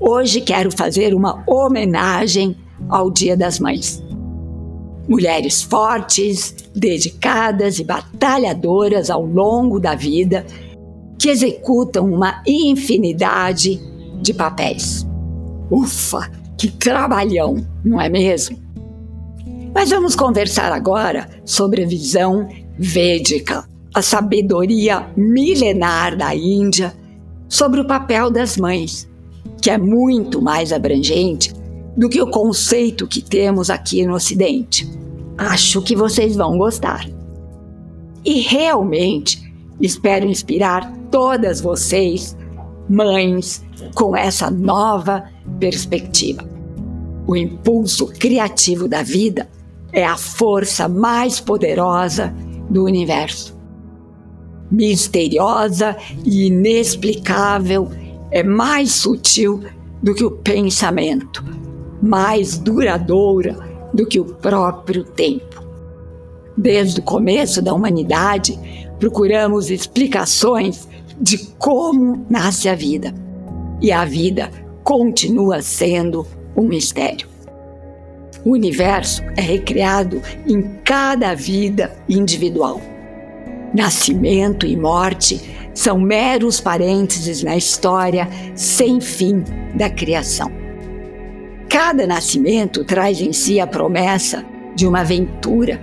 Hoje quero fazer uma homenagem ao Dia das Mães. Mulheres fortes, dedicadas e batalhadoras ao longo da vida que executam uma infinidade de papéis. Ufa, que trabalhão, não é mesmo? Mas vamos conversar agora sobre a visão védica, a sabedoria milenar da Índia sobre o papel das mães, que é muito mais abrangente do que o conceito que temos aqui no Ocidente. Acho que vocês vão gostar. E realmente espero inspirar todas vocês, mães, com essa nova perspectiva. O impulso criativo da vida é a força mais poderosa do universo. Misteriosa e inexplicável, é mais sutil do que o pensamento, mais duradoura do que o próprio tempo. Desde o começo da humanidade, procuramos explicações de como nasce a vida. E a vida continua sendo um mistério. O universo é recriado em cada vida individual. Nascimento e morte são meros parênteses na história sem fim da criação. Cada nascimento traz em si a promessa de uma aventura,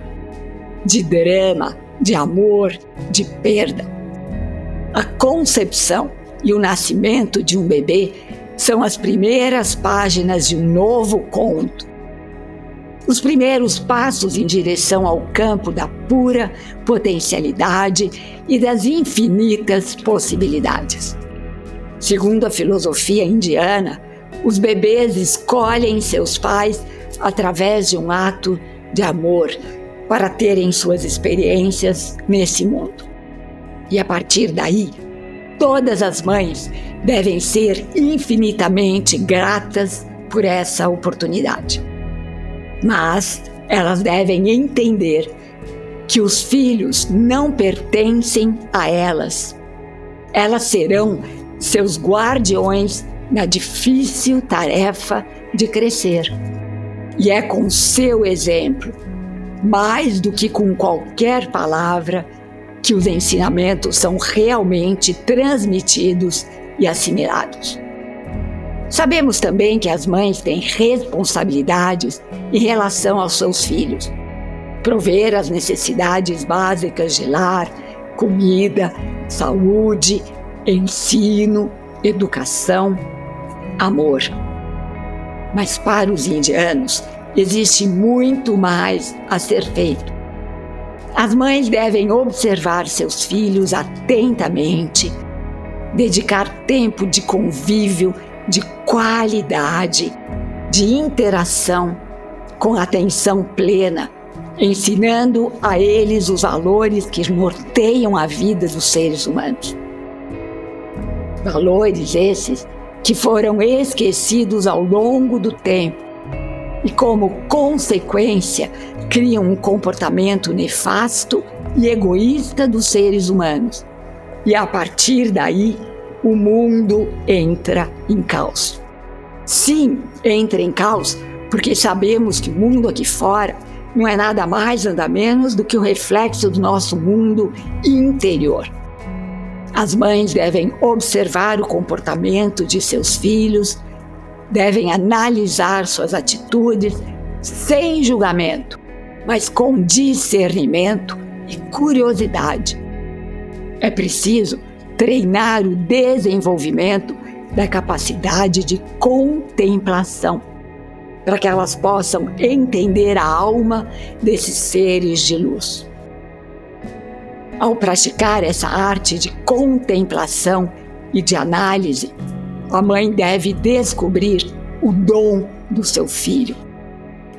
de drama, de amor, de perda. A concepção e o nascimento de um bebê são as primeiras páginas de um novo conto os primeiros passos em direção ao campo da pura potencialidade e das infinitas possibilidades. Segundo a filosofia indiana, os bebês escolhem seus pais através de um ato de amor para terem suas experiências nesse mundo. E a partir daí, todas as mães devem ser infinitamente gratas por essa oportunidade mas elas devem entender que os filhos não pertencem a elas. Elas serão seus guardiões na difícil tarefa de crescer. E é com seu exemplo, mais do que com qualquer palavra, que os ensinamentos são realmente transmitidos e assimilados. Sabemos também que as mães têm responsabilidades em relação aos seus filhos. Prover as necessidades básicas de lar, comida, saúde, ensino, educação, amor. Mas para os indianos, existe muito mais a ser feito. As mães devem observar seus filhos atentamente, dedicar tempo de convívio de qualidade, de interação, com atenção plena, ensinando a eles os valores que norteiam a vida dos seres humanos. Valores esses que foram esquecidos ao longo do tempo e, como consequência, criam um comportamento nefasto e egoísta dos seres humanos. E a partir daí, o mundo entra em caos. Sim, entra em caos porque sabemos que o mundo aqui fora não é nada mais, nada menos do que o reflexo do nosso mundo interior. As mães devem observar o comportamento de seus filhos, devem analisar suas atitudes sem julgamento, mas com discernimento e curiosidade. É preciso treinar o desenvolvimento da capacidade de contemplação, para que elas possam entender a alma desses seres de luz. Ao praticar essa arte de contemplação e de análise, a mãe deve descobrir o dom do seu filho,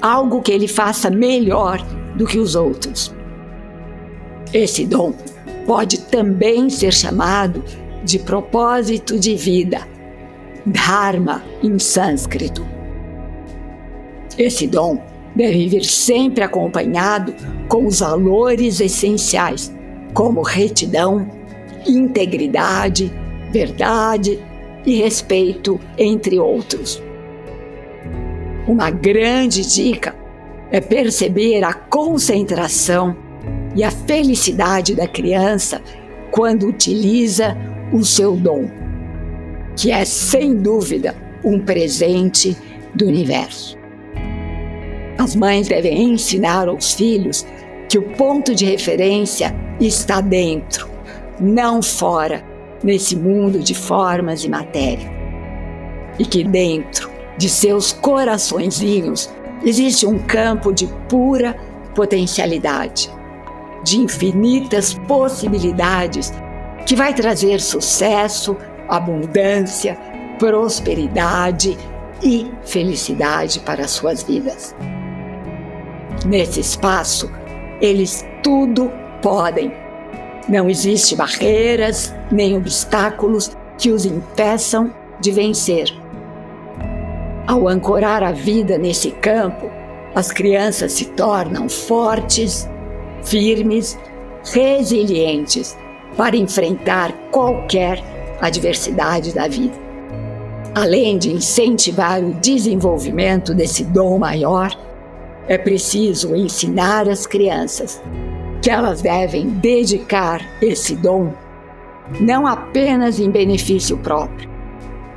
algo que ele faça melhor do que os outros. Esse dom pode também ser chamado de propósito de vida, Dharma em sânscrito. Esse dom deve vir sempre acompanhado com os valores essenciais, como retidão, integridade, verdade e respeito, entre outros. Uma grande dica é perceber a concentração e a felicidade da criança quando utiliza o seu dom, que é sem dúvida um presente do universo. As mães devem ensinar aos filhos que o ponto de referência está dentro, não fora, nesse mundo de formas e matéria. E que dentro de seus coraçõezinhos existe um campo de pura potencialidade, de infinitas possibilidades que vai trazer sucesso, abundância, prosperidade e felicidade para suas vidas. Nesse espaço, eles tudo podem. Não existe barreiras nem obstáculos que os impeçam de vencer. Ao ancorar a vida nesse campo, as crianças se tornam fortes, firmes, resilientes para enfrentar qualquer adversidade da vida. Além de incentivar o desenvolvimento desse dom maior, é preciso ensinar as crianças que elas devem dedicar esse dom não apenas em benefício próprio,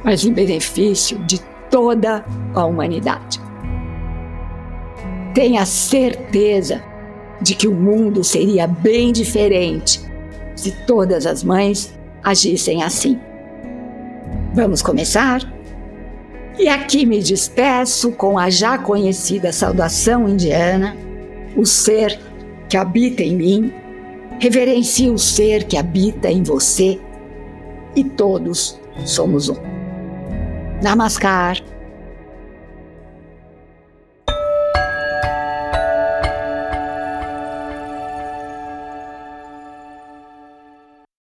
mas em benefício de toda a humanidade. Tenha certeza de que o mundo seria bem diferente se todas as mães agissem assim. Vamos começar? E aqui me despeço com a já conhecida saudação indiana: o ser que habita em mim, reverencie o ser que habita em você e todos somos um. Namaskar.